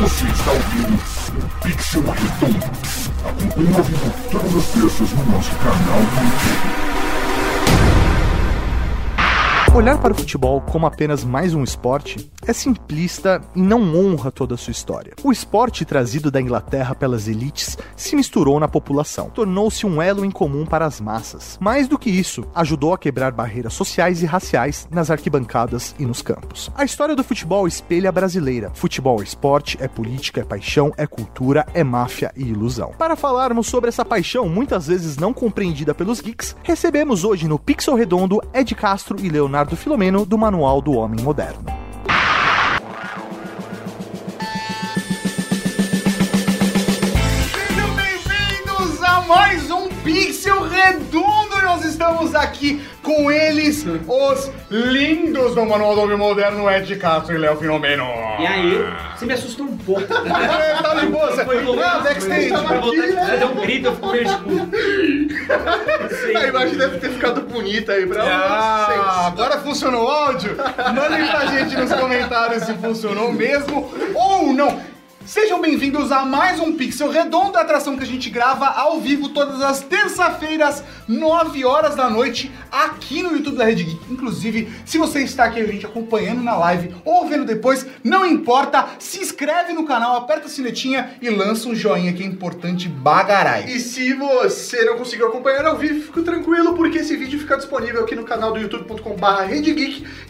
Você está ouvindo o Pixel Redondo. Acompanhe ao vivo todas as terças no nosso canal do YouTube. Olhar para o futebol como apenas mais um esporte é simplista e não honra toda a sua história. O esporte trazido da Inglaterra pelas elites se misturou na população, tornou-se um elo em comum para as massas. Mais do que isso, ajudou a quebrar barreiras sociais e raciais nas arquibancadas e nos campos. A história do futebol espelha a brasileira. Futebol é esporte, é política, é paixão, é cultura, é máfia e ilusão. Para falarmos sobre essa paixão muitas vezes não compreendida pelos geeks, recebemos hoje no Pixel Redondo Ed Castro e Leonardo Filomeno do Manual do Homem Moderno. Pixel Redondo. Nós estamos aqui com eles, os lindos do Manual do Homem Moderno, Ed Castro e Léo Filomeno. E aí, você me assustou um pouco. É, tá de boa, você... Foi louco. Backstage. Foi vontade de fazer um grito, eu fico meio tipo... A imagem deve ter ficado bonita aí pra Ah, vocês. agora funcionou o áudio? Mandem pra gente nos comentários se funcionou mesmo ou não. Sejam bem-vindos a mais um Pixel Redondo, a atração que a gente grava ao vivo todas as terça-feiras, 9 horas da noite, aqui no YouTube da Rede Geek. Inclusive, se você está aqui a gente acompanhando na live ou vendo depois, não importa, se inscreve no canal, aperta a sinetinha e lança um joinha que é importante bagarai. E se você não conseguiu acompanhar ao vivo, fique tranquilo, porque esse vídeo fica disponível aqui no canal do youtube.com.br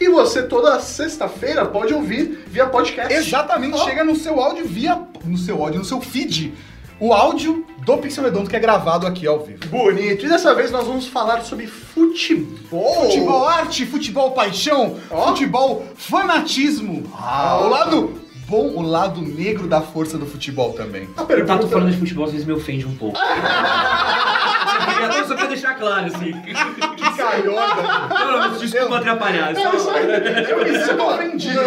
e você toda sexta-feira pode ouvir via podcast. Exatamente, Ó. chega no seu áudio via. No seu áudio, no seu feed. O áudio do Pixel Redondo que é gravado aqui ao vivo. Bonito. E dessa vez nós vamos falar sobre futebol. Futebol arte, futebol paixão, Ó. futebol fanatismo. Ah, o lado bom, o lado negro da força do futebol também. A O pergunta... Tato falando de futebol às vezes me ofende um pouco. Eu só quero deixar claro, assim. Que calhorda. Não, não, desculpa atrapalhar. É, isso aí, eu me sinto ofendido.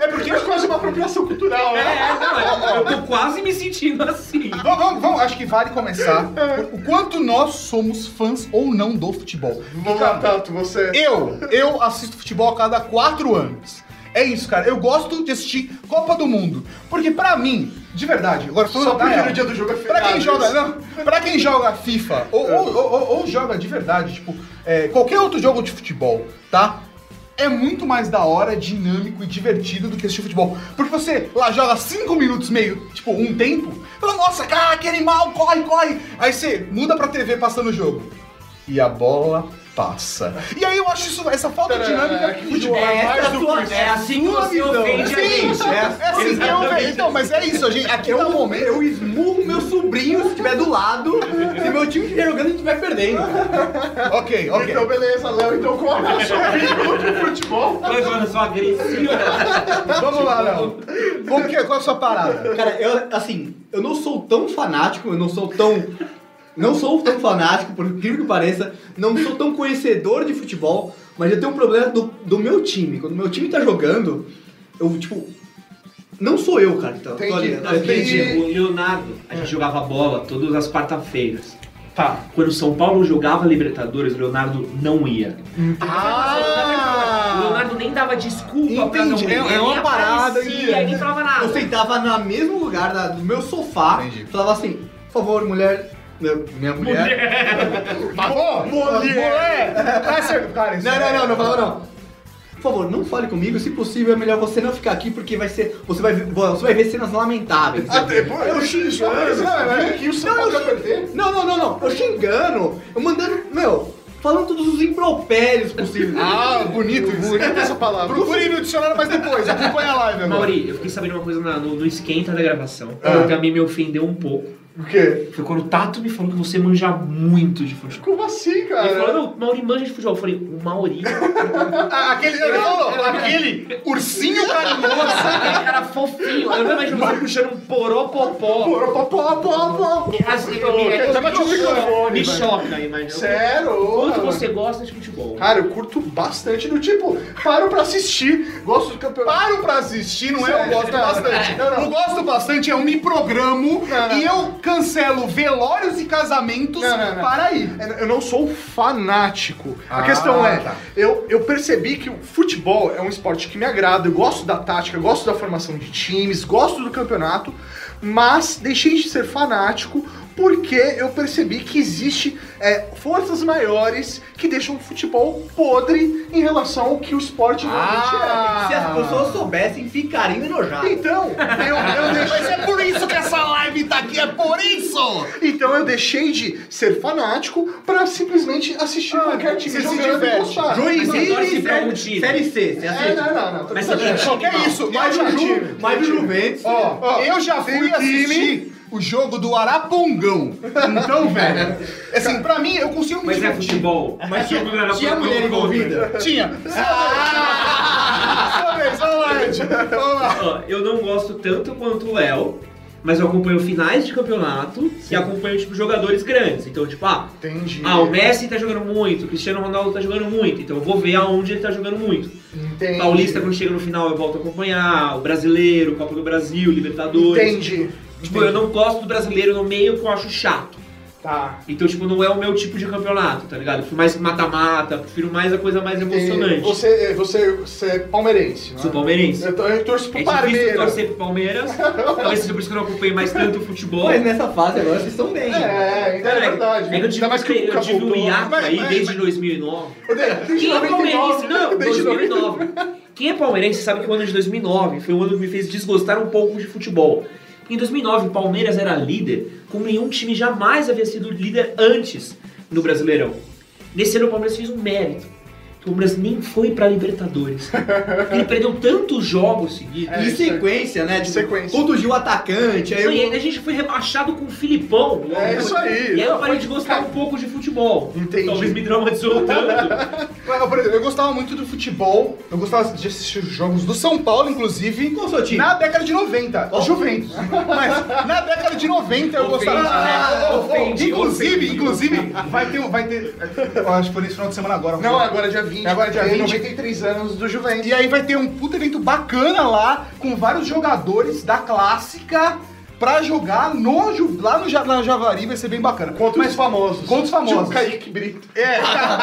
É porque é quase uma apropriação cultural, né? É, não, eu tô quase me sentindo assim. Vamos, vamos, vamos, acho que vale começar. O quanto nós somos fãs ou não do futebol. Vamos lá, Tato, você... Eu, eu assisto futebol a cada quatro anos. É isso, cara. Eu gosto de assistir Copa do Mundo. Porque pra mim, de verdade, agora Só na porque no dia do jogo é Pra quem joga, isso. não, pra quem joga FIFA ou, ou, ou- ou- ou joga de verdade, tipo, é, qualquer outro jogo de futebol, tá? É muito mais da hora, dinâmico e divertido do que assistir futebol. Porque você lá joga cinco minutos meio, tipo, um tempo, fala, nossa, cara, que animal, corre, corre. Aí você muda pra TV passando o jogo. E a bola passa. E aí eu acho isso, essa falta de dinâmica que futebol É, mais essa do tua- que é assim que você ofende a gente. É assim, eu, Exatamente. então, mas é isso, a gente, aqui é o momento. Eu esmurro meu sobrinho se estiver do lado. Se meu time estiver jogando, a gente estiver perdendo. Ok, ok. Então, beleza, Léo. Então, qual é o seu com o futebol? Mas olha só, agressiva. Vamos lá, Léo. Como que é? Qual é a sua parada? Cara, eu, assim, eu não sou tão fanático, eu não sou tão. Não sou tão fanático, por incrível que pareça, não sou tão conhecedor de futebol, mas eu tenho um problema do, do meu time. Quando o meu time tá jogando, eu, tipo. Não sou eu, cara, ali. Entendi. Eu entendi. Entendi. O Leonardo, a gente jogava bola todas as quarta-feiras. Tá. Quando o São Paulo jogava Libertadores, o Leonardo não ia. Ah! O Leonardo nem dava desculpa pra não Entendi. ir. É- é uma parada aparecia, que- ele nem falava nada. Eu sentava no mesmo lugar da- do meu sofá, Entendi. falava assim, por favor, mulher. Meu- Minha mulher. Pô, mulher! Ah, você- Cara, isso Não, não, é- não, não falava não. Por favor, não fale comigo, se possível é melhor você não ficar aqui porque vai ser. Você vai, ver- você vai ver cenas lamentáveis. Até, pô, eu xingando, é. Não, não, não, não. Eu xingando, eu mandando. Meu, falando todos os impropérios possíveis. Ah, bonito, bonito. essa palavra. Procure no dicionário mais depois, acompanha a live agora. Mauri, eu fiquei sabendo uma coisa na- no, no esquenta da gravação. Ah. Que também me ofendeu um pouco. O quê? Foi quando o Tato me falou que você manja muito de futebol. Como assim, Ele falou, cara? não, o Mauri manja de futebol. Eu falei, o Mauri? Ah, aquele, ele falou, aquele ursinho carinhoso. Aquele cara fofinho. Eu não imagino você puxando um poropopó. Eu me, choca, imagina. Sério? Quanto você gosta de futebol? Cara, eu curto bastante do tipo, paro pra assistir, gosto do campeonato. Paro pra assistir, não é eu gosto bastante. não, não. Gosto bastante é eu me programo não. e eu cancelo velórios e casamentos Não, não, não. para ir. Eu não sou fanático. Ah, a questão é, tá. eu, eu percebi que o futebol é um esporte que me agrada, eu gosto da tática, eu gosto da formação de times, gosto do campeonato, mas deixei de ser fanático porque eu percebi que existe é, forças maiores que deixam o futebol podre em relação ao que o esporte realmente Ah. Se as pessoas soubessem, ficariam é. enojadas. Então, eu, eu deixei... por isso essa live tá aqui, é por isso! Então eu deixei de ser fanático pra simplesmente assistir qualquer time você se jogando e diverte. gostar. Joinville, um série, C, você É, assiste? não, não, não. tô Mas Que não. isso? Mais um time. Mas o Juventus. Ó, eu já fui um assistir o jogo do Arapongão. Então, velho, assim, pra mim, eu consigo me Mas é divertir. futebol. Mas tinha, tinha mulher envolvida? Tinha. Vez, vamos lá, Ed. Vamos lá. Ó, eu não gosto tanto quanto o Léo, mas eu acompanho finais de campeonato e acompanho, tipo, jogadores grandes. Então, tipo, ah, Entendi. ah, o Messi tá jogando muito, o Cristiano Ronaldo tá jogando muito, então eu vou ver aonde ele tá jogando muito. Entendi. Paulista, quando chega no final, eu volto a acompanhar, o brasileiro, Copa do Brasil, Libertadores. Entendi. Tipo, eu não gosto do brasileiro no meio que eu acho chato. Tá. Então, tipo, não é o meu tipo de campeonato, tá ligado? Eu prefiro mais mata-mata, prefiro mais a coisa mais emocionante. E Você, você, você é palmeirense, né? Sou palmeirense. Eu, tô- eu torço pro É difícil Palmeiras. torcer pro Palmeiras. Talvez seja por isso que eu não acompanhei mais tanto o futebol. Mas nessa fase agora vocês estão bem. É, então é verdade. É que eu tive, Ainda mais que o eu tive um hiato Mas- aí mas- desde 2009. Desde Quem é 99, palmeirense? Não, desde 2009. Quem é palmeirense sabe que o ano de 2009 foi um ano que me fez desgostar um pouco de futebol. Em 2009, o Palmeiras era líder, como nenhum time jamais havia sido líder antes no Brasileirão. Nesse ano, o Palmeiras fez um mérito. Que O Palmeiras nem foi pra Libertadores. Ele perdeu tantos jogos seguidos. É, em sequência, né? Tipo, sequência. Contundiu o atacante, aí E aí eu... a gente foi rebaixado com o Filipão. É isso aí. E aí eu parei de gostar um pouco de futebol. Entendi. Talvez me traumatizou tanto. Por exemplo, eu gostava muito do futebol, eu gostava de assistir os jogos do São Paulo, inclusive, Qual o seu time? na década de 90. Ó. Juventus. Mas na década de 90 eu Ofende, gostava. né? Ah, Ofende, inclusive, ofende. inclusive, vai ter. Vai ter eu acho que foi nesse final de semana agora. Não, agora é dia 20. Agora dia tem 20. 93 anos do Juventus. E aí vai ter um puta evento bacana lá, com vários jogadores da clássica pra jogar no, lá no na Javari, vai ser bem bacana. Contra os famosos. Contra os famosos. Tipo Kaique Brito. É,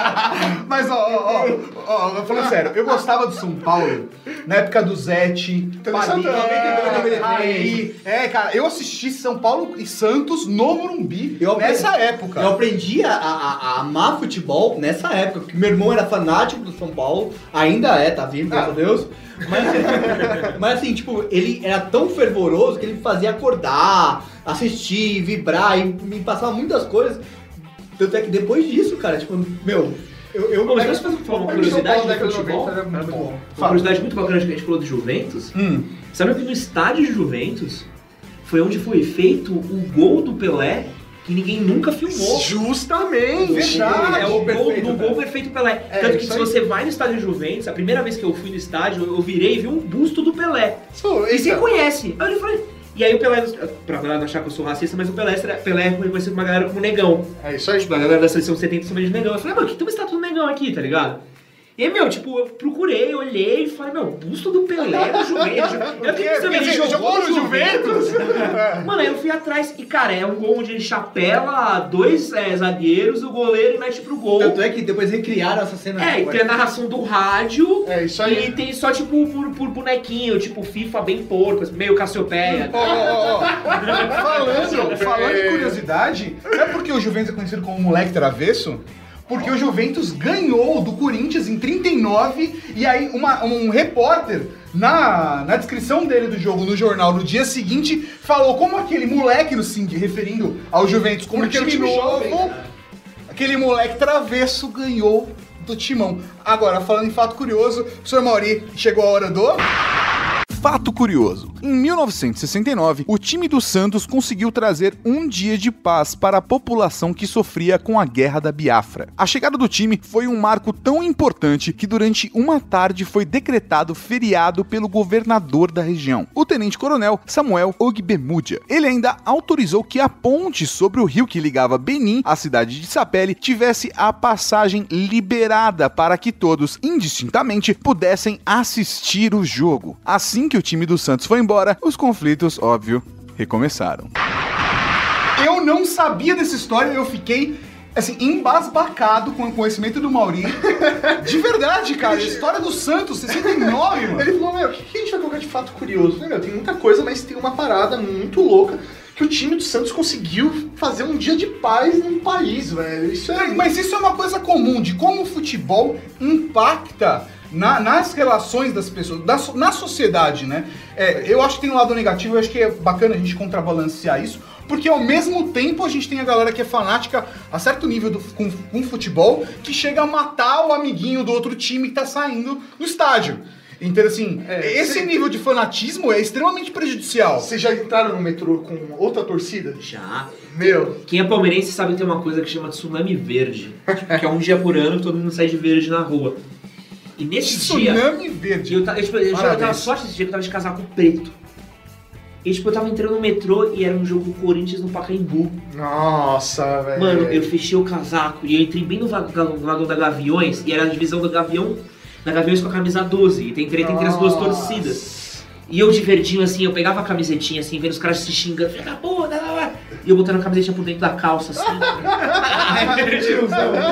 mas ó, ó, ó, ó, falando sério, eu gostava do São Paulo na época do Zete, Tele Palinha, Santana, 92, Raí. É, cara, eu assisti São Paulo e Santos no Morumbi Eu aprendi- nessa época. Eu aprendi a, a- a amar futebol nessa época, porque meu irmão era fanático do São Paulo, ainda é, tá vivo, graças a Deus. Mas, mas assim, tipo, ele era tão fervoroso que ele fazia acordar, assistir, vibrar e me passava muitas coisas. Tanto é que depois disso, cara, tipo, meu, eu. eu Bom, mas posso fazer uma curiosidade de futebol? 90 era muito bom. Uma curiosidade muito bacana que a gente falou do Juventus. Hum. Sabe que no estádio de Juventus foi onde foi feito o gol do Pelé que ninguém nunca filmou. Justamente. Verdade. É o Gol gol perfeito, do Pelé. gol perfeito Pelé. É, Tanto que se aí. você vai no estádio de Juventus, a primeira vez que eu fui no estádio, eu virei e vi um busto do Pelé. Pô, E você eita. conhece. Aí eu falei. E aí o Pelé, pra galera não achar que eu sou racista, mas o Pelé, Pelé é reconhecido por uma galera como negão. É isso aí. Tipo, a galera da seleção 70 chama de negão. Eu falei, mano, que tem uma estátua do negão aqui, tá ligado? E meu, tipo, eu procurei, olhei e falei, meu, busto do Pelé no Juventus. Eu fiquei pensando, Quer ele dizer, jogou no Juventus? Mano, aí eu fui atrás e, cara, é um gol onde ele chapela dois é, zagueiros, o goleiro e mete pro gol. Tanto é que depois recriaram essa cena. É, e tem a narração do rádio. É isso aí. E tem só, tipo, por, por bonequinho, tipo, FIFA bem porco, meio Cassiopeia. Ó, ó, ó. Falando, falando de curiosidade, sabe por que o Juventus é conhecido como moleque travesso? Porque o Juventus ganhou do Corinthians em 39 e aí uma- um repórter na, na descrição dele do jogo no jornal no dia seguinte falou como aquele moleque no Cindy, referindo ao Juventus como Porque time, time jovem, novo, cara. aquele moleque travesso ganhou do Timão. Agora, falando em fato curioso, senhor Mauri, chegou a hora do... Fato curioso: em 1969, o time do Santos conseguiu trazer um dia de paz para a população que sofria com a Guerra da Biafra. A chegada do time foi um marco tão importante que durante uma tarde foi decretado feriado pelo governador da região, o tenente-coronel Samuel Ogbemudia. Ele ainda autorizou que a ponte sobre o rio que ligava Benin à cidade de Sapele tivesse a passagem liberada para que todos, indistintamente, pudessem assistir o jogo. Assim que o time do Santos foi embora, os conflitos, óbvio, recomeçaram. Eu não sabia dessa história, eu fiquei assim, embasbacado com o conhecimento do Mauri. De verdade, cara. A história do Santos, 69, mano. Ele falou, meu, o que, que a gente vai colocar de fato curioso? Meu, tem muita coisa, mas tem uma parada muito louca que o time do Santos conseguiu fazer um dia de paz num país, velho. Isso é. Mas isso é uma coisa comum de como o futebol impacta na- nas relações das pessoas, da na sociedade, né? É, eu acho que tem um lado negativo, eu acho que é bacana a gente contrabalancear isso, porque ao mesmo tempo a gente tem a galera que é fanática a certo nível do, com, com futebol, que chega a matar o amiguinho do outro time que tá saindo do estádio. Então, assim, É, esse nível de fanatismo é extremamente prejudicial. Vocês já entraram no metrô com outra torcida? Já. Meu, Quem é palmeirense sabe que tem uma coisa que chama tsunami verde. Tipo, que é um dia por ano que todo mundo sai de verde na rua. E nesse dia. Tsunami verde. Eu, ta- eu, tipo, eu, tava sorte esse dia que eu tava de casaco preto. E tipo, eu tava entrando no metrô e era um jogo Corinthians no Pacaembu. nossa, velho. Mano, eu fechei o casaco e eu entrei bem no vagão da Gaviões e era a divisão do Gavião, da Gaviões com a camisa 12. E tem treta entre as duas torcidas. E eu de verdinho assim, eu pegava a camisetinha assim, vendo os caras se xingando, filha da puta. E eu botando a camisetinha por dentro da calça assim.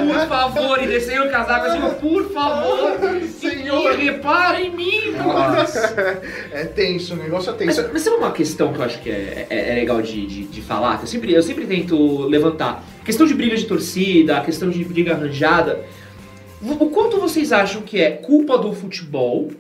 por favor, e descendo o casaco assim, por favor, senhor, repara em mim, Nossa. é tenso, o negócio é mas, tenso. mas sabe uma questão que eu acho que é, é- é legal de, de, de falar? Que eu sempre, eu sempre tento levantar. Questão de briga de torcida, a questão de briga arranjada. O quanto vocês acham que é culpa do futebol?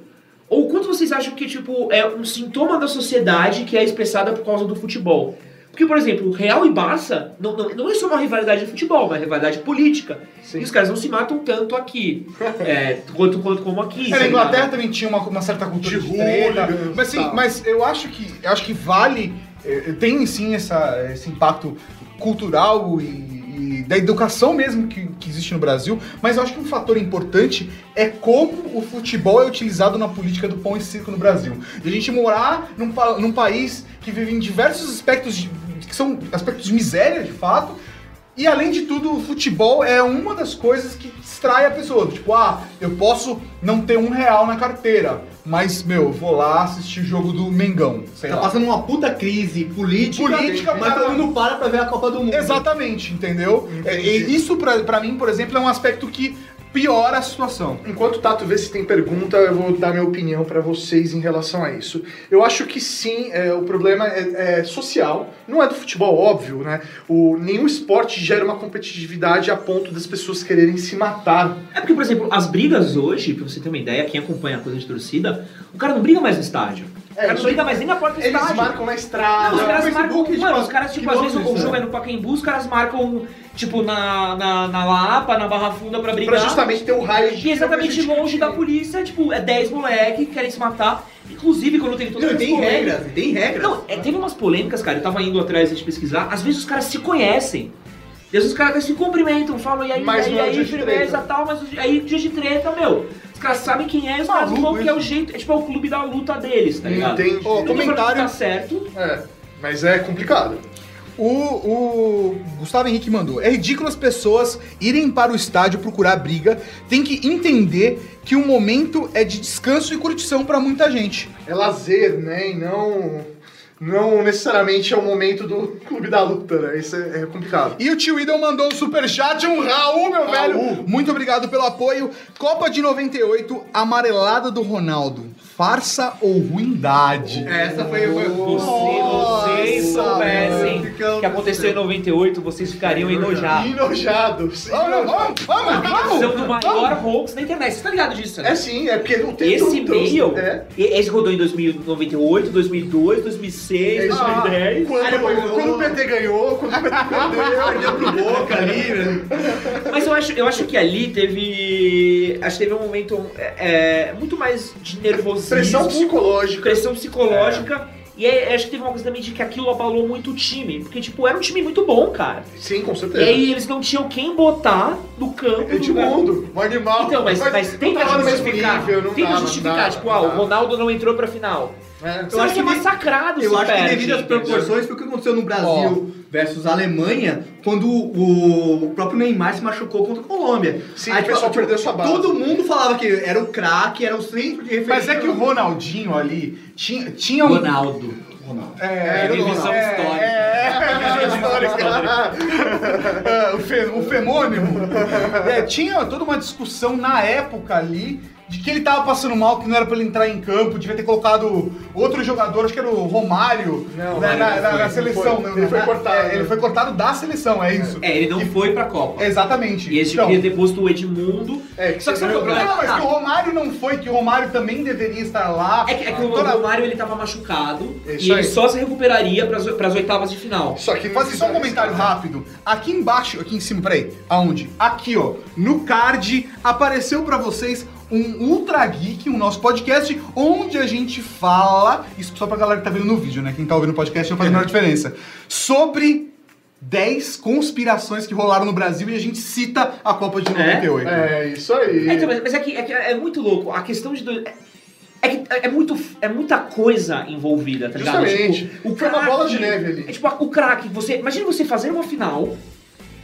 Ou o quanto vocês acham que, tipo, é um sintoma da sociedade que é expressada por causa do futebol? Porque, por exemplo, Real e Barça não, não, não é só uma rivalidade de futebol, é uma rivalidade política. Sim. E os caras não se matam tanto aqui, é, quanto, quanto como aqui. É, na? Inglaterra também tinha uma, uma certa cultura De de, treta. Mas, tal. mas eu acho que eu acho que vale. eh, Tem sim essa, esse impacto cultural e da educação mesmo que, que existe no Brasil, mas eu acho que um fator importante é como o futebol é utilizado na política do pão e circo no Brasil. De a gente morar num, num país que vive em diversos aspectos de- que são aspectos de miséria, de fato, e além de tudo, o futebol é uma das coisas que distrai a pessoa. Tipo, ah, eu posso não ter um real na carteira, mas, meu, eu vou lá assistir o jogo do Mengão. Sei Tá lá. passando uma puta crise política, Política, mas cara. todo mundo para pra ver a Copa do Mundo. Exatamente, entendeu? É, e isso, pra, pra mim, por exemplo, é um aspecto que piora a situação. Enquanto o Tato vê se tem pergunta, eu vou dar minha opinião pra vocês em relação a isso. Eu acho que sim, é, o problema é, é social, não é do futebol, óbvio, né? O, nenhum esporte gera uma competitividade a ponto das pessoas quererem se matar. É porque, por exemplo, as brigas hoje, pra você ter uma ideia, quem acompanha a coisa de torcida, o cara não briga mais no estádio. o cara não briga mais nem na porta do Eles estádio. marcam na estrada. Não, os caras marcam. Tipo, mano, os caras, tipo, às vezes o quilômetros, jogo né? é no Pacaembu, os caras marcam, tipo, na, na, na Lapa, na Barra Funda pra brigar. Pra justamente ter o raio de E exatamente que não longe da polícia, tipo, é 10 moleque que querem se matar. Inclusive, quando tem todas Não, tem polêmicas- regras, tem regras. Não, é, teve umas polêmicas, cara, eu tava indo atrás de pesquisar, às vezes os caras se conhecem. E às vezes os caras se cumprimentam, falam, e aí, Mas e é aí, de firmeza e tal, mas aí dia de treta, meu. Os caras sabem quem é, os caras vão, que é o jeito, é tipo é o clube da luta deles, tá ligado? Entendi. Que comentário. Tá certo. É, mas é complicado. O, o Gustavo Henrique mandou. É ridículo as pessoas irem para o estádio procurar briga. Tem que entender que o momento é de descanso e curtição para muita gente. É lazer, né? E não, não necessariamente é o momento do clube da luta, né? Isso é, é complicado. E o tio Idol mandou um superchat, um Raul, meu Raul. velho. Muito obrigado pelo apoio. Copa de 98, amarelada do Ronaldo. Farsa ou ruindade? Essa foi... foi... Se vocês soubessem o que aconteceu em 98, vocês ficariam enojados. Enojados. Vamos, vamos, vamos, vamos. São do maior hoax da internet. Você tá ligado disso, né? É sim, é porque não tem Esse e-mail, É. esse rodou em 2098, 2002, 2006, É isso aí. 2010. Quando, o PT ganhou, quando o PT perdeu, Perdeu pro Boca ali, né? Mas eu acho, eu acho que ali teve. Acho que teve um momento é, é, muito mais de nervosismo. Pressão psicológica. pressão psicológica. E aí, acho que teve uma coisa também de que aquilo abalou muito o time. Porque, tipo, era um time muito bom, cara. Sim, com E certeza. aí eles não tinham quem botar no campo. lugar- Edmundo, o animal. Então, mas, mas não tenta justificar. nível, tenta justificar, tipo, ah, não o dava. Ronaldo não entrou pra final. É. Vai ser que de- massacrado Eu acho que perde, devido às entendeu? proporções foi o que aconteceu no Brasil versus Alemanha, quando o, o próprio Neymar se machucou contra a Colômbia. Sim, o pessoal perdeu sua base. Todo mundo falava que era o craque, era o centro de referência. Mas é que o Ronaldinho ali tinha, tinha um. Ronaldo. Ronaldo. É, é, histórica. é. É, o, fe, o femônimo. É, tinha toda uma discussão na época ali de que ele tava passando mal, que não era pra ele entrar em campo, devia ter colocado outro jogador, acho que era o Romário, Não, né, Romário na, não na- foi, na não seleção. foi. né, Ele foi na- cortado, é, ele né? foi cortado da seleção, é isso. É, ele não foi pra Copa. Exatamente. E esse Então, devia ter posto o Edmundo. É, que Só que você sabe qual é problema? Não, mas Ah, que o Romário não foi, que o Romário também deveria estar lá. É que, é que o Toda- Romário ele tava machucado É isso e ele aí. só se recuperaria pras, pras oitavas de final. Só que não Fazer só um comentário isso, né? rápido. Aqui embaixo, aqui em cima, peraí. Aonde? Aqui, ó. No card apareceu pra vocês um Ultra Geek, o nosso podcast, onde a gente fala. Isso só pra galera que tá vendo no vídeo, né? Quem tá ouvindo o podcast não faz a menor diferença. Sobre 10 conspirações que rolaram no Brasil e a gente cita a Copa de 98. É, isso aí. É, então, mas é que, é que é muito louco. A questão de. do- É que é, muito, é muita coisa envolvida, tá ligado? Justamente. Tipo, Foi uma bola de neve ali. É tipo, o craque, você. Imagina você fazer uma final,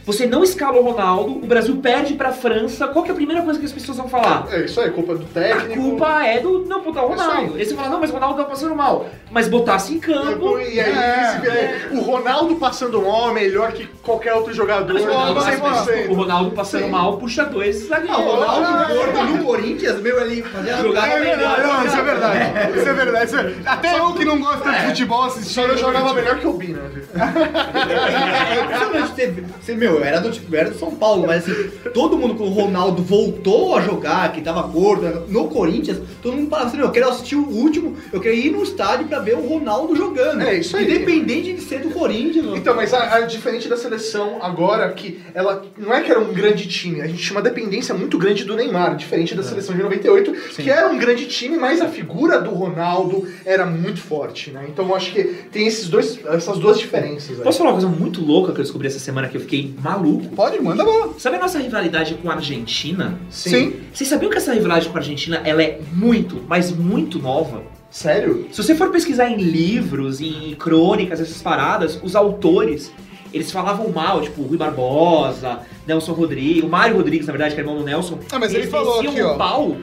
você não escala o Ronaldo, o Brasil perde pra França, qual que é a primeira coisa que as pessoas vão falar? É isso aí, culpa do A técnico. culpa é do não botar o Ronaldo. aí. Aí você fala, não, mas o Ronaldo tá passando mal. Mas botasse em campo. E aí, É. se vier o Ronaldo passando mal é melhor que qualquer outro jogador. Mas o Ronaldo, Não, mas- mas 100%. o Ronaldo passando Sim. mal puxa dois zagueiros. Ah, o Ronaldo gordo no Corinthians, meu, ele Jogava É melhor. não, isso é verdade. Isso é verdade. isso é- Até eu que não gosto de futebol assisti. Só eu jogava melhor que o Bina? É impressionante você, você, meu, eu era do, era do São Paulo, mas assim, todo mundo com o Ronaldo voltou a jogar, que tava gordo, no Corinthians, todo mundo falava assim, meu, eu quero assistir o último, eu quero ir no estádio pra ver o Ronaldo jogando. É, isso aí. Independente de ser do Corinthians. mano. Então, mas a, a diferente da seleção agora, que ela não é que era um grande time, a gente tinha uma dependência muito grande do Neymar, diferente da seleção de 98, que era um grande time, mas a figura do Ronaldo era muito forte, né? Então eu acho que tem esses dois, essas duas diferenças aí. Posso falar uma coisa muito louca que eu descobri essa semana que eu fiquei maluco? Pode, manda bola. Sabe a nossa rivalidade com a Argentina? Sim. Vocês sabiam que essa rivalidade com a Argentina ela é muito, mas muito nova? Sério? Se você for pesquisar em livros, em crônicas, essas paradas, os autores, eles falavam mal, tipo, Rui Barbosa, Nelson Rodrigues, o Mário Rodrigues, na verdade, que é irmão do Nelson. Ah, mas eles ele falou aqui, ó. o pau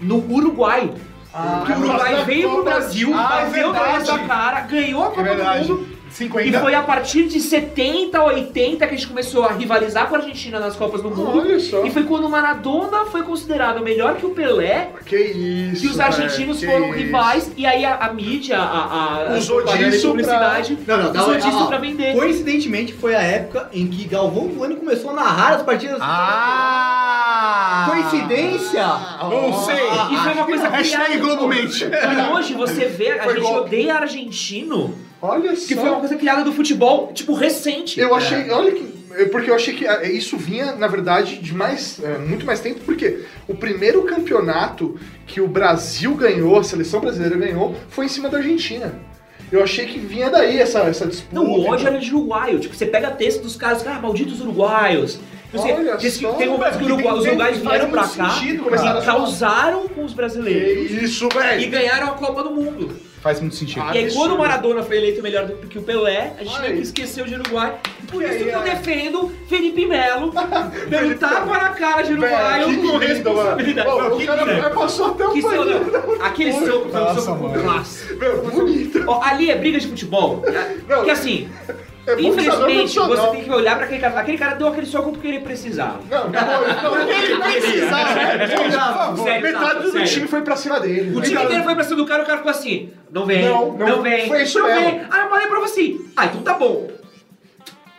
no Uruguai. Ah, que o Uruguai nossa, veio pro Brasil, Ah, é bateu na verdade. nossa cara, ganhou a É Copa do verdade. Mundo. 50. E foi a partir de 70, 80 que a gente começou a rivalizar com a Argentina nas Copas do Mundo. Olha só. E foi quando o Maradona foi considerado melhor que o Pelé, Que isso. que os argentinos velho, foram que rivais, e aí a, a mídia, a, a Usou disso publicidade, Não, não, usou disso ó, pra vender. Coincidentemente, foi a época em que Galvão Bueno começou a narrar as partidas. Ah! Coincidência? Não sei. E foi uma coisa Hashtag criada. Globomente. E hoje você vê, a Foi gente golpe. odeia argentino, Olha que só. foi uma coisa criada do futebol, tipo, recente. Eu achei, olha que. é Porque eu achei que ah, isso vinha, na verdade, de mais, é, muito mais tempo, porque o primeiro campeonato que o Brasil ganhou, a seleção brasileira ganhou, foi em cima da Argentina. Eu achei que vinha daí essa, essa disputa. Não, o ódio era de uruguaio. Tipo, você pega texto dos caras, ah, malditos uruguaios. Não sei, Olha diz que só, tem momentos que velho, os uruguaios- vieram pra cá sentido, e causaram com os Que brasileiros isso, e velho! ganharam a Copa do Mundo. Faz muito sentido. Ah, e aí, quando o Maradona foi eleito melhor do que o Pelé, a gente meio que esqueceu de Uruguai. Por isso que eu defendo Felipe Melo, dando tapa na cara de Uruguai Velho, que responsabilidade. mano. Pô, o que cara passou até o Que seu. Aquele soco foi um Nossa, soco. Ó, ali é briga de futebol. Não, Porque assim, É infelizmente, você profissional. tem que olhar pra aquele cara. Aquele cara deu aquele soco porque ele precisava. Não, não, não, ele precisava. Sério, tá, Metade do sério. time foi pra cima dele. O time inteiro foi pra cima do cara, o cara ficou assim, não vem, Não, não, não, vem, foi isso não mesmo. vem. Aí eu falei pra você, ah, então tá bom.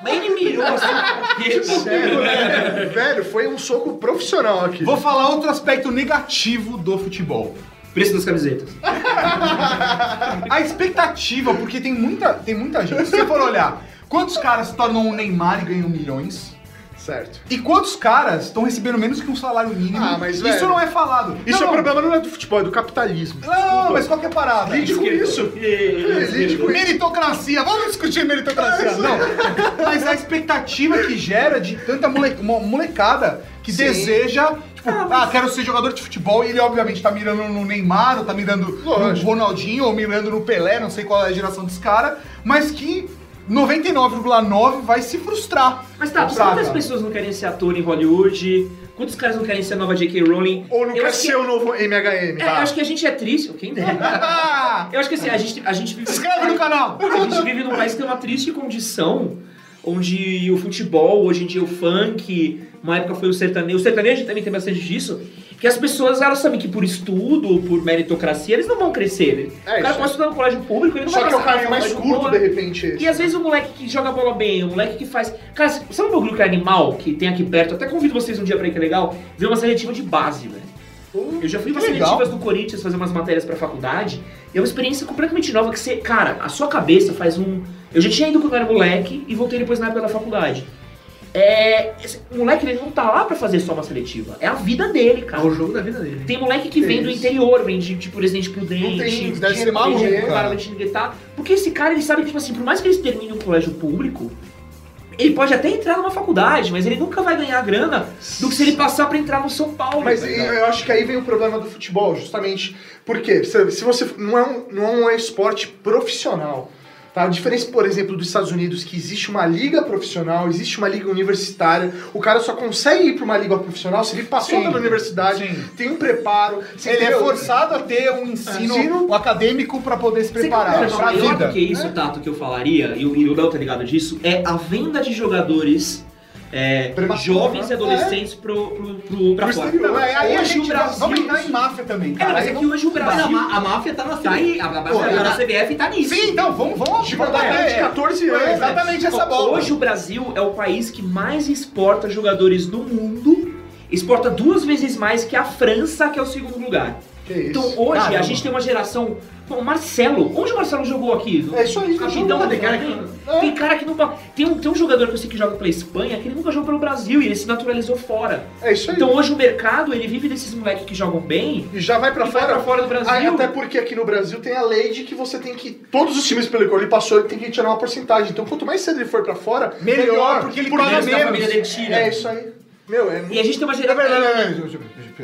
Mas ele mirou assim, Sério, velho, velho, foi um soco profissional aqui. Vou falar outro aspecto negativo do futebol. preço das camisetas. A expectativa, porque tem muita, tem muita gente. Se você for olhar, quantos caras se tornam um Neymar e ganham milhões? Certo. E quantos caras estão recebendo menos que um salário mínimo? Ah, mas, Isso velho, não é falado. Isso não, é problema não é do futebol, é do capitalismo. Não, mas qual que é a parada? Lide com isso. É, lide com isso. Meritocracia, vamos discutir meritocracia. Não, mas a expectativa que gera de tanta mole- mo- molecada que Sim. deseja, tipo, ah, quero ser jogador de futebol e ele obviamente tá mirando no Neymar, ou tá mirando Lógico. no Ronaldinho, ou mirando no Pelé, não sei qual é a geração desse cara, mas que 99,9 vai se frustrar. Mas tá, quantas pessoas não querem ser ator em Hollywood? Quantos caras não querem ser a nova J.K. Rowling? Ou não Eu quer acho que- ser o novo MHM. É, eu acho que a gente é triste, quem dera. Eu acho que assim, a gente, a gente vive. se inscreve no canal! A gente vive num país que tem uma triste condição onde o futebol, hoje em dia o funk, uma época foi o sertanejo. O sertanejo também tem bastante disso. Que as pessoas, elas sabem que por estudo, por meritocracia, eles não vão crescer. É, o cara isso pode estudar no colégio público, ele não Só vai que é o caminho mais curto, boa. de repente, esse. E às vezes o moleque que joga bola bem, o moleque que faz. Cara, sabe um bagulho que é animal que tem aqui perto? Até convido vocês um dia pra ir, que é legal, ver uma seletiva de base, velho. Eu já fui umas legal. seletivas do Corinthians fazer umas matérias pra faculdade e é uma experiência completamente nova que você, cara, a sua cabeça faz um. Eu já tinha ido quando era moleque e voltei depois na época da faculdade. É. Esse o moleque ele não tá lá pra fazer só uma seletiva. É a vida dele, É cara. o jogo da vida dele. Tem moleque que vem do Isso. interior, vem de, tipo, Presidente Prudente. tem- deve ser maluco, tem- cara. cara, Guetá. Porque esse cara, ele sabe que, tipo assim, por mais que ele termine um colégio público, ele pode até entrar numa faculdade, mas ele nunca vai ganhar grana do que se ele passar pra entrar no São Paulo. Mas tá eu acho que aí vem o problema do futebol, justamente porque se, se você não é, um, não é um esporte profissional. Tá? A diferença, por exemplo, dos Estados Unidos, que existe uma liga profissional, existe uma liga universitária. O cara só consegue ir para uma liga profissional se ele passou Sim, pela universidade, sim. tem um preparo. Ele é forçado a ter um ensino, Ensino. acadêmico pra poder se preparar coisa melhor vida. do que isso, Tato, que eu falaria, e o, e o Léo tá ligado disso, é a venda de jogadores é, jovens né? e adolescentes pro, pro, pro, pra fora. Não, é, aí a Hoje gente o Brasil- vamos entrar em máfia também, É, cara. mas é que hoje o Mas a, Brasil a máfia tá na tá aí, a, a, a, Pô, a, tá- CBF tá nisso. Sim, então, vamos, vamos, mandar bater. de 14 anos. É exatamente essa bola. Hoje o Brasil é o país que mais exporta jogadores do mundo. Exporta duas vezes mais que a França, que é o segundo lugar. Que isso. Então hoje Caramba. a gente tem uma geração. Pô, o Marcelo, onde o Marcelo jogou aqui? É isso aí, jogou, tem cara que. Tem cara que nunca. Tem um, tem um jogador que eu sei que joga pela Espanha que ele nunca jogou pelo Brasil e ele se naturalizou fora. É isso aí. Então hoje o mercado ele vive desses moleques que jogam bem e já vai pra e vai fora. pra fora do Brasil. Ah, até porque aqui no Brasil tem a lei de que você tem que. Todos os times pelo qual ele passou, ele tem que tirar uma porcentagem. Então quanto mais cedo ele for pra fora, Melhor, porque ele Por paga menos família dele tira. É isso aí. Meu, é E a gente tem uma Não, geração.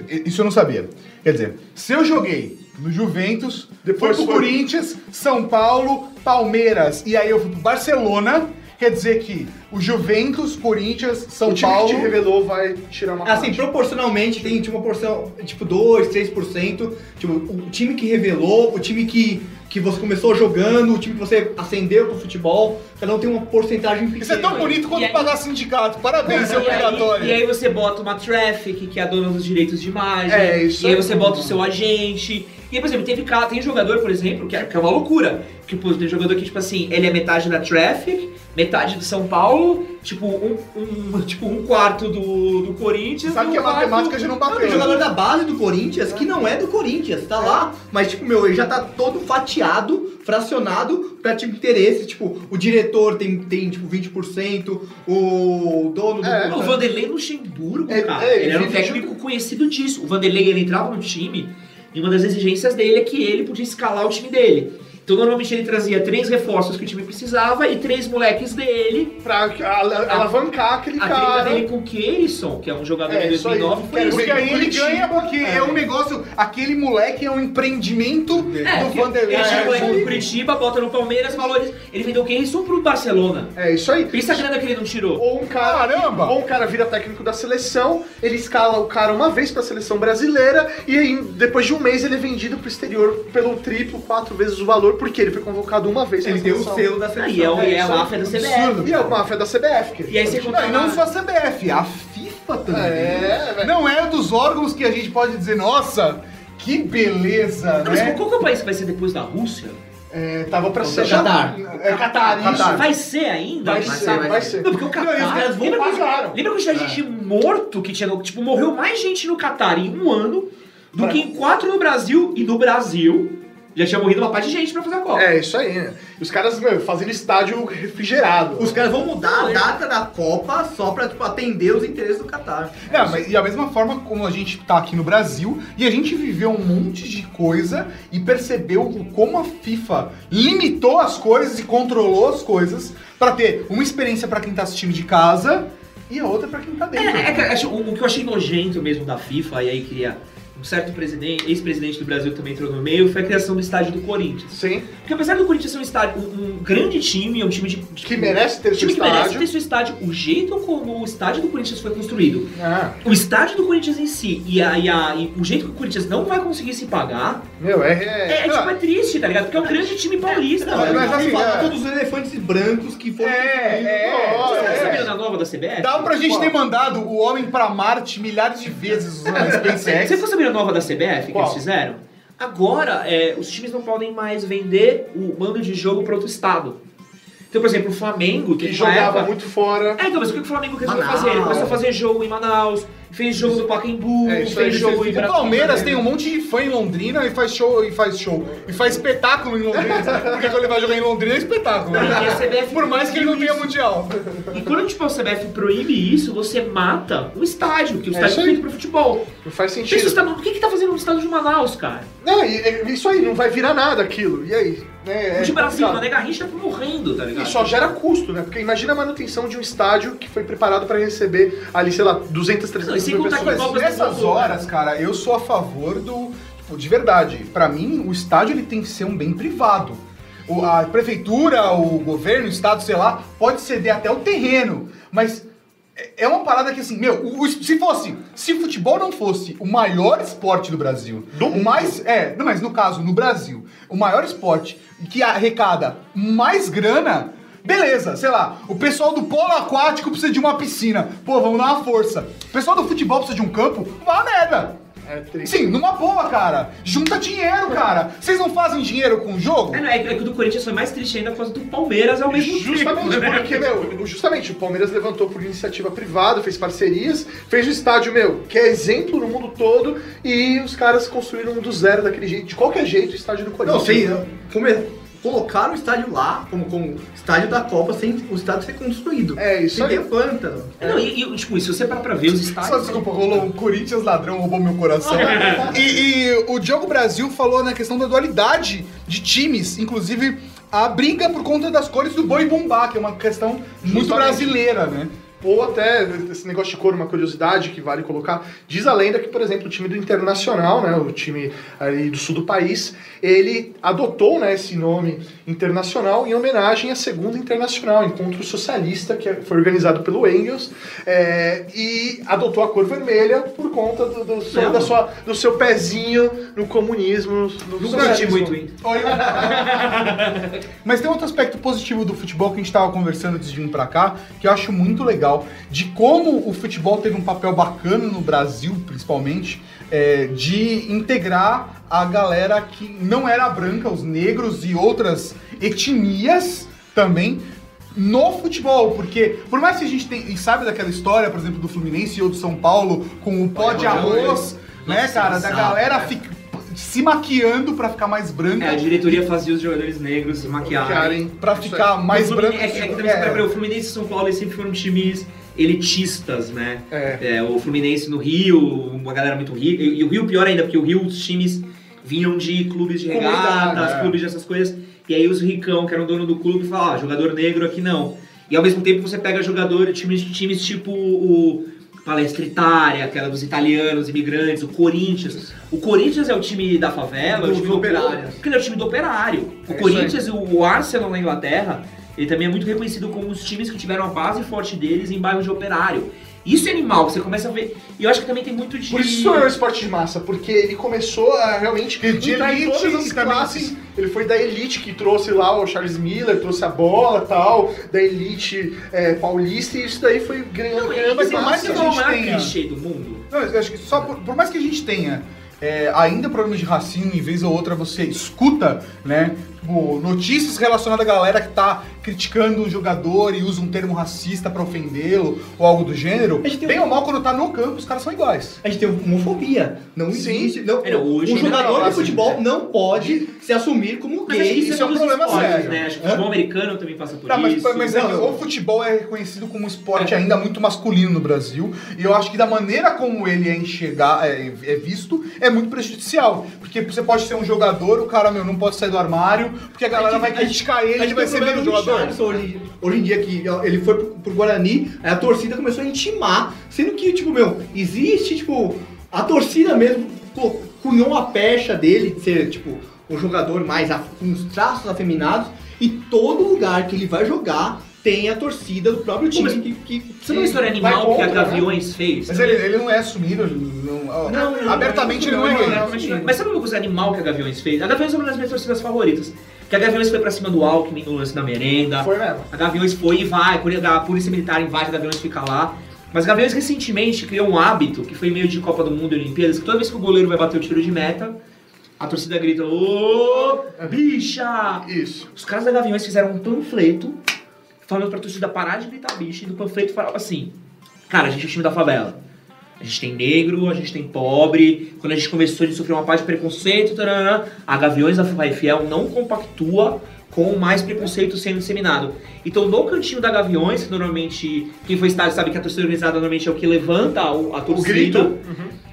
eu- Isso eu não sabia. Quer dizer, se eu joguei no Juventus, Depois depois pro foi- Corinthians, São Paulo, Palmeiras e aí eu fui pro Barcelona, quer dizer que o Juventus, Corinthians, São o time Paulo. que te revelou vai tirar uma Assim, parte. proporcionalmente tem tipo, uma porção, tipo 2, 3%. Tipo, o time que revelou, o time que, que você começou jogando, o time que você ascendeu pro futebol, cada um tem uma porcentagem pequena. Isso é tão bonito quanto aí- pagar sindicato. Parabéns, é E aí- obrigatório. E aí você bota uma traffic, que é a dona dos direitos de imagem. É, isso E aí aí. você bota o seu agente. E aí, por exemplo, teve, cara- tem jogador, por exemplo, que é, que é uma loucura. Que pô, tem jogador que, tipo assim, ele é metade da traffic, metade do São Paulo, tipo, um, um- tipo, um quarto do, do Corinthians. Sabe que um a matemática já não Não, tem bateu. jogador da base do Corinthians que não é do Corinthians, tá lá, mas tipo, meu, ele já tá todo fatiado, fracionado pra tipo interesse, tipo, o diretor tem, tem tipo 20%, o dono do É, O Vanderlei Luxemburgo, É, cara, é, ele era um técnico conhecido disso. O Vanderlei, ele entrava no time e uma das exigências dele é que ele podia escalar o time dele. Então, normalmente, ele trazia três reforços que o time precisava e três moleques dele. Pra al- alavancar aquele A cara. dele com o Keirson, que é um jogador É, de isso aí. 2009, foi isso. Porque aí ele ganha porque é. um negócio. Aquele moleque é um empreendimento É, do Vanderlei. ele É, moleque isso do aí. Curitiba, bota no Palmeiras, valores. Ele vendeu o Keirson pro Barcelona. É isso aí. Pensa a grana que ele não tirou. Ou um cara, Caramba! ou um cara vira técnico da seleção, ele escala o cara uma vez pra seleção brasileira e aí depois de um mês ele é vendido pro exterior pelo triplo, quatro vezes o valor, porque ele foi convocado uma vez Ele tem o selo da Aí seleção. é, o- é a máfia da CBF. Absurdo. E é uma máfia da CBF. Que E aí você Não, e não só a CBF, a FIFA também. É, velho. Não é dos órgãos que a gente pode dizer, nossa, que beleza, Não, mas né? qual que é o país que vai ser depois da Rússia? É, tava pra É ser. Catar. É Catar, isso. Catar. Vai ser ainda? Vai Mas ser, vai ser. Não, porque o Qatar. Não, e caras vão lembra, a quantidade- lembra a quantidade de gente morto que tinha. Tipo, morreu mais gente no Qatar em um ano do que em quatro no Brasil. E no Brasil já tinha morrido uma parte de gente pra fazer a Copa. É, isso aí. né? Os caras, meu, fazendo estádio refrigerado. Os caras vão mudar a é- data da Copa só pra tipo, atender os interesses do Qatar. Não, mas e a mesma forma como a gente tá aqui no Brasil e a gente viveu um monte de coisa e percebeu como a FIFA limitou as coisas e controlou as coisas pra ter uma experiência pra quem tá assistindo de casa e a outra pra quem tá dentro. É, é acho- o, o que eu achei nojento mesmo da FIFA, e aí queria um certo presidente, ex-presidente do Brasil também entrou no meio, foi a criação do estádio do Corinthians. Sim. Porque apesar do Corinthians ser um estádio, um, um grande time, é um time de. Que merece ter um seu time que merece estádio. ter seu estádio. O jeito como o estádio do Corinthians foi construído, Ah, o estádio do Corinthians em si e, a, e, a- e o jeito que o Corinthians não vai conseguir se pagar, meu, é. é, é- é, tipo, é triste, tá ligado? Porque é um grande time paulista. Não, velho. mas assim, fala é. todos os elefantes brancos que foram. É, é, Vocês é. sabiam da nova da CBF? Dá pra gente ter mandado o homem pra Marte milhares de vezes usando a Você SpaceX. ficou sabendo nova da CBF que Qual? eles fizeram? Agora, é, os times não podem mais vender o mando de jogo para outro estado. Então, por exemplo, o Flamengo, que Que jogava época- muito fora. É, então, mas o que o Flamengo resolveu Manaus. fazer? Ele começou a fazer jogo em Manaus, fez jogo no Pacaembu, É, aí, fez jogo em O. Palmeiras tem um monte de fã em Londrina e faz show, e faz show, e faz espetáculo em Londrina. Porque quando ele vai jogar em Londrina é espetáculo. Né? Por mais que ele não tenha mundial. E quando tipo, a CBF proíbe isso, você mata o estádio, que o É estádio é feito pro futebol. Não faz Pensa sentido. estádio, o que que tá fazendo no estádio de Manaus, cara? Não, isso aí, não vai virar nada aquilo. E aí? Né, O de Brasília, complicado. Mané Garrincha tá morrendo, tá ligado? E só gera custo, né? Porque imagina a manutenção de um estádio que foi preparado pra receber ali, sei lá, 200, 300 Não, e sem contar que. Copas Nessas horas, cara, eu sou a favor do. Tipo, de verdade. Pra mim, o estádio ele tem que ser um bem privado. O- a prefeitura, o governo, o estado, sei lá, pode ceder até o terreno. Mas é- é uma parada que assim, meu, o- o- se fosse, se futebol não fosse o maior esporte do Brasil, Do o mais, é, não, mas no caso, no Brasil, o maior esporte que arrecada mais grana, beleza, sei lá, o pessoal do polo aquático precisa de uma piscina, pô, vamos dar uma força. O pessoal do futebol precisa de um campo, vá a merda. É triste. Sim, numa boa, cara. Junta dinheiro, cara. Vocês não fazem dinheiro com o jogo? É, não, é, é que o do Corinthians foi mais triste ainda por causa do Palmeiras ao mesmo Justamente, tempo. né? porque, meu, justamente, o Palmeiras levantou por iniciativa privada, fez parcerias, fez o estádio, meu, que é exemplo no mundo todo, e os caras construíram um do zero daquele jeito, de qualquer jeito, o estádio do Não, Corinthians. sim, come... colocaram o estádio lá, como, como estádio da Copa, sem o estádio ser construído. É, isso sem aí. ter pântano. É, Não, e, e, tipo, se você parar pra ver os Só estádios. desculpa, rolou um Corinthians ladrão, roubou meu coração. e, e o Diogo Brasil falou na questão da dualidade de times, inclusive a briga por conta das cores do boi bumbá, que é uma questão muito Justamente. brasileira, né? Ou até esse negócio de cor, uma curiosidade que vale colocar. Diz a lenda que, por exemplo, o time do Internacional, né, o time ali do sul do país, ele adotou né, esse nome internacional em homenagem à Segunda Internacional, Encontro Socialista, que foi organizado pelo Engels, é, e adotou a cor vermelha por conta do, do seu, da sua, do seu pezinho no comunismo. No Nunca curti socialismo. muito, hein? Mas tem outro aspecto positivo do futebol que a gente estava conversando antes de vir pra cá, que eu acho muito legal, de como o futebol teve um papel bacana no Brasil, principalmente, é, de integrar a galera que não era branca, os negros e outras etnias também, no futebol, porque por mais que a gente tenha, e sabe daquela história, por exemplo, do Fluminense ou do São Paulo com o pó de arroz, né, cara, da galera fica- se maquiando pra ficar mais branca. É, a diretoria fazia os jogadores negros se maquiarem. Pra ficar mais branco. É, é, que também É. o Fluminense e São Paulo eles sempre foram times elitistas, né? É. É, o Fluminense no Rio, uma galera muito rica. E, e o Rio pior ainda, porque o Rio os times vinham de clubes de regatas, é. clubes dessas coisas. E aí os ricão, que eram dono do clube, falavam, ah, jogador negro aqui não. E ao mesmo tempo você pega jogador, times, times tipo o Palestra Itália, aquela dos italianos, imigrantes, o Corinthians. O Corinthians é o time da favela, Do- o time do operário. Porque ele é o time do operário. O É Corinthians e o Arsenal na Inglaterra, ele também é muito reconhecido como os times que tiveram a base forte deles em bairros de operário. Isso é animal, você começa a ver. E eu acho que também tem muito de. Por isso é um esporte de massa, porque ele começou a realmente De entrar em elite todas as classes. Ele foi da elite que trouxe lá o Charles Miller, trouxe a bola e tal, da elite é, paulista, e isso daí foi ganhando, Não, ganhando mas tem massa. mais que a é o gente tenha. clichê do mundo. Não, eu acho que só por, por mais que a gente tenha é, ainda problemas de racismo, em vez ou outra você escuta, né? Tipo, notícias relacionadas à galera que tá criticando um jogador e usa um termo racista pra ofendê-lo ou algo do gênero. A gente tem Bem um- ou mal, quando tá no campo, os caras são iguais. A gente tem homofobia. Não Sim. existe. Não, É, não, hoje um ainda jogador de assim, futebol não pode se assumir como Mas gay. isso é um problema esportes, sério. Né? Acho que o futebol americano também passa por Tá, mas, isso. mas é o futebol é reconhecido como um esporte ainda muito masculino no Brasil. E eu acho que da maneira como ele é enxergar, é, é visto, é muito prejudicial. Porque você pode ser um jogador, o cara, meu, não pode sair do armário, porque a galera vai criticar ele, ele vai ser do jogador. Hoje, hoje em dia que ele foi pro, pro Guarani, aí a torcida começou a intimar, sendo que, tipo, meu, existe, tipo, A torcida mesmo pô, cunhou a pecha dele de ser, tipo, um jogador mais af- com os traços afeminados. E todo lugar que ele vai jogar tem a torcida do próprio time mas- que, que, Sabe uma história animal que a contra, né? Gaviões fez? Mas ele, ele não é assumido, não, ó, Não, não, abertamente ele não, não é não, não, mas sabe uma coisa animal que a Gaviões fez? A Gaviões é uma das minhas torcidas favoritas. Que a Gaviões foi pra cima do Alckmin no lance da merenda. Foi mesmo. A Gaviões foi e vai, a polícia militar invade, a Gaviões fica lá. Mas a Gaviões recentemente criou um hábito, que foi meio de Copa do Mundo e Olimpíadas, que toda vez que o goleiro vai bater o tiro de meta, a torcida grita, ô, bicha! Isso. Os caras da Gaviões fizeram um panfleto falando pra torcida parar de gritar bicha, e no panfleto falava assim, cara, a gente é o time da favela. A gente tem negro, a gente tem pobre. Quando a gente começou, a gente sofreu uma parte de preconceito. Tarará. A Gaviões da Fiel não compactua com mais preconceito sendo disseminado. Então, no cantinho da Gaviões, que normalmente, quem foi estádio sabe que a torcida organizada normalmente é o que levanta o- a torcida. grito.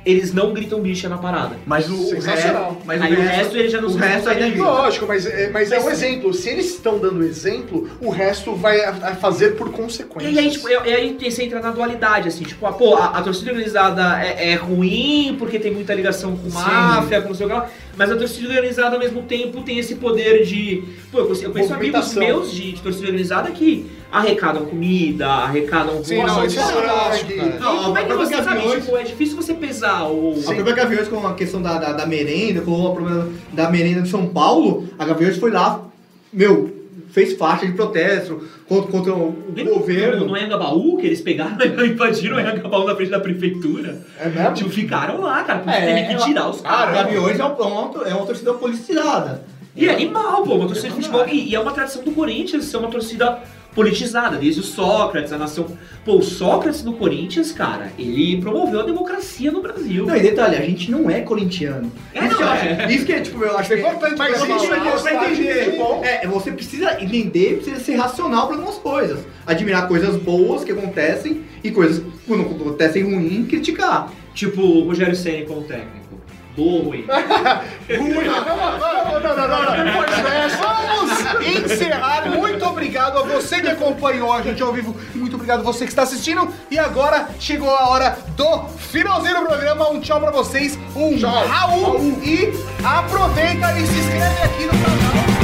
Eles não gritam bicha na parada. Mas o, o Sensacional. resto, mas Aí o resto ele já não o se resto ainda grita. Lógico, mas, é, mas é um exemplo. Se eles estão dando exemplo, o resto vai a, a fazer por consequências. E aí, tipo, é- é aí você entra na dualidade, assim, tipo, ah, pô, a, a torcida organizada é, é ruim porque tem muita ligação com máfia, com não sei o que lá, mas a torcida organizada ao mesmo tempo tem esse poder de. Pô, eu conheço, amigos meus de, de torcida organizada que arrecadam comida, arrecadam Sim, não, isso é fantástico, cara. E como é que a você sabe, Gaviões- tipo, é difícil você pesar o. A própria Gaviões com a questão da, da, da merenda, com o problema da merenda de São Paulo, a Gaviões foi lá, meu, fez faixa de protesto contra, contra o Lembra governo. No, no Anhangabaú, que eles pegaram e invadiram o Anhangabaú na frente da prefeitura. É mesmo? Tipo, ficaram lá, cara, porque É, teve que tirar os caras. Gaviões é uma, é uma, é uma torcida politizada. E é animal, pô, uma torcida de futebol. E, e é uma tradição do Corinthians ser uma torcida politizada, desde o Sócrates, a nação. Pô, o Sócrates no Corinthians, cara, ele promoveu a democracia no Brasil. Não, e detalhe, a gente não é corintiano. É, isso, que não, acho, é. isso que é, tipo, eu acho que É importante mas pra entender. futebol. É, você precisa entender, precisa ser racional para algumas coisas. Admirar coisas boas que acontecem e coisas que quando acontecem ruins, criticar. Tipo o Rogério Senna como técnico. Doem. É, vamos encerrar. Muito obrigado a você que acompanhou a gente ao vivo. Muito obrigado a você que está assistindo. E agora chegou a hora do finalzinho do programa. Um tchau pra vocês. Um tchau. Raul. E aproveita e se inscreve aqui no canal.